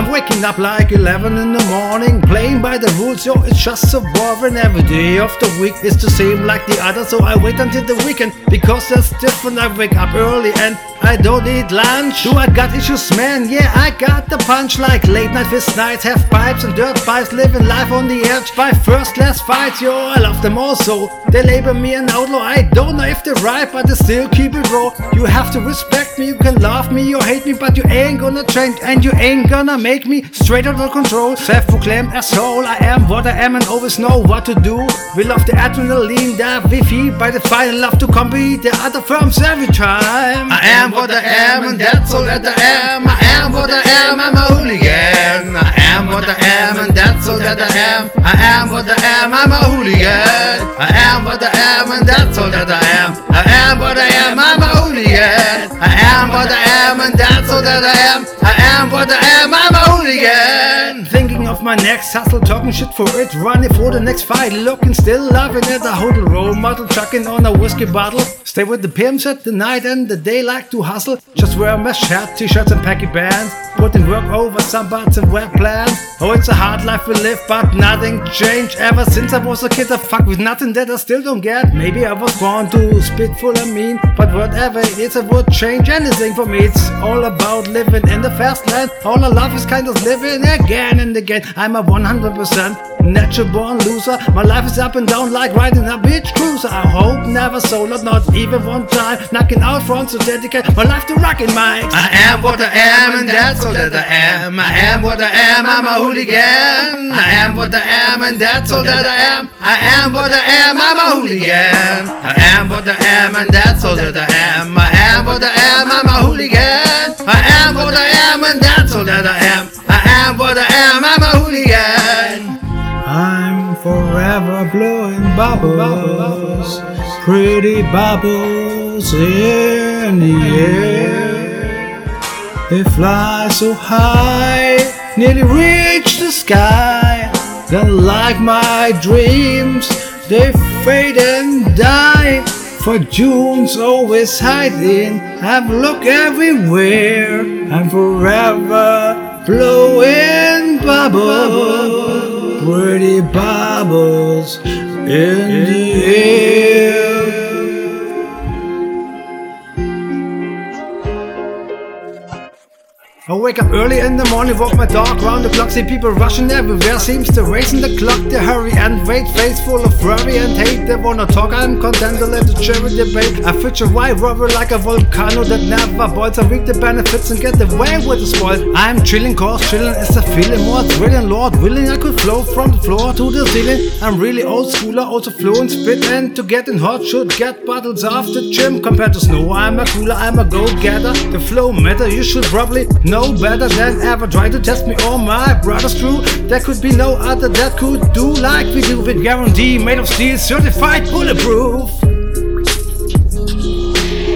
waking up like 11 in the morning, playing by the rules, yo, it's just so boring. Every day of the week is the same like the other, so I wait until the weekend because that's different. I wake up early and I don't eat lunch. Do I got issues, man? Yeah, I got the punch like late night fist nights, have pipes and dirt bikes, living life on the edge. By first class fights, yo, I love them also. They label me an outlaw. I don't know if they're right, but they still keep it raw. You have to respect me, you can love me or hate me, but you ain't gonna change and you ain't gonna make me straight out of control. Self-proclaimed asshole, I am what I am and always know what to do. We love the adrenaline that we feed by the and love to compete the other firms every time. I am what I am and that's all that I am. I am what I am, I'm a hooligan. I am what I am and that's all that I am. I am what I am, I'm a hooligan. I am what I am and that's all that I am. I am what I am, I'm a hooligan. I am what I am and that's all that I am. Hooligan. Thinking of my next hustle, talking shit for it, running for the next fight, looking still laughing at the a role model, chucking on a whiskey bottle. Stay with the pimps at the night and the day, like to hustle. Just wear a mesh hat, t-shirts and packy bands. Putting work over some butts and wear plans. Oh, it's a hard life we live, but nothing changed ever since I was a kid. I fuck with nothing that I still don't get. Maybe I was born to spit full of mean, but whatever it is, I would change anything for me. It's all about living in the fast lane. All I love is kind of living again and again. I'm a 100% natural born loser. My life is up and down like riding a beach cruiser. I hope never solo, not even one time. Knocking out fronts to dedicate my life to rocking mics. I am what I am, and that's all that I am. I am what I am, I'm a hooligan. I am what I am, and that's all that I am. I am what I am, I'm a hooligan. I am what I am, and that's all that I am. Forever blowing bubbles, pretty bubbles in the air. They fly so high, nearly reach the sky. Then, like my dreams, they fade and die. For June's always hiding, I've looked everywhere. I'm forever blowing bubbles, pretty bubbles in the air. I wake up early in the morning, walk my dog round the block, see people rushing everywhere. Seems they're racing the clock, they hurry and wait, face full of worry and hate. They wanna talk, I'm content to let the cherry debate. I future white rubber like a volcano that never boils. I reap the benefits and get away with the spoil. I'm chilling, cause chilling is the feeling more thrilling. Lord willing, I could flow from the floor to the ceiling. I'm really old schooler, also fluent spit and to get in hot should get bottles off the gym. Compared to snow, I'm a cooler, I'm a go-getter. The flow matter, you should probably know better than ever. Try to test me or my brother's true. There could be no other that could do like we do with guarantee made of steel, certified bulletproof.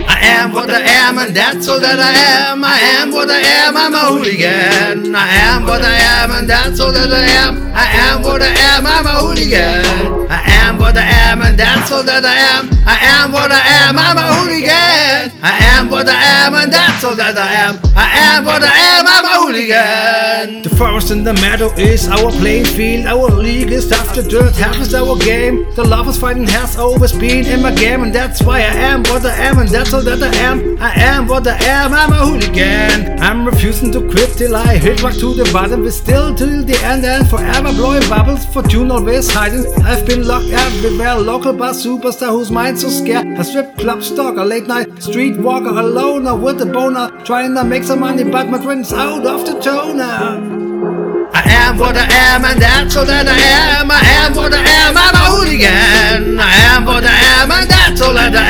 I am what I am, and that's all that I am. I am what I am, I'm a hooligan. I am what I am, and that's all that I am. I am what I am, I'm a hooligan. I am what I am, and that's all that I am. I am what I am, all that I am. I am what I am, I'm a hooligan. The forest and the meadow is our playing field. Our league is after dirt, half is our game. The lovers fighting has always been in my game, and that's why I am what I am, and that's all that I am. I am what I am, I'm a hooligan. I'm refusing to quit till I hit rock to the bottom. We're still till the end and forever blowing bubbles. Fortune always hiding. I've been locked everywhere. Local bar superstar whose mind's so scared. A strip club stalker, late night street walker, a loner with a boner. Trying to make some money, but my grin's out of the toner. I am what I am, and that's all that I am. I am what I am, I'm a hooligan. I am what I am, and that's all that I am.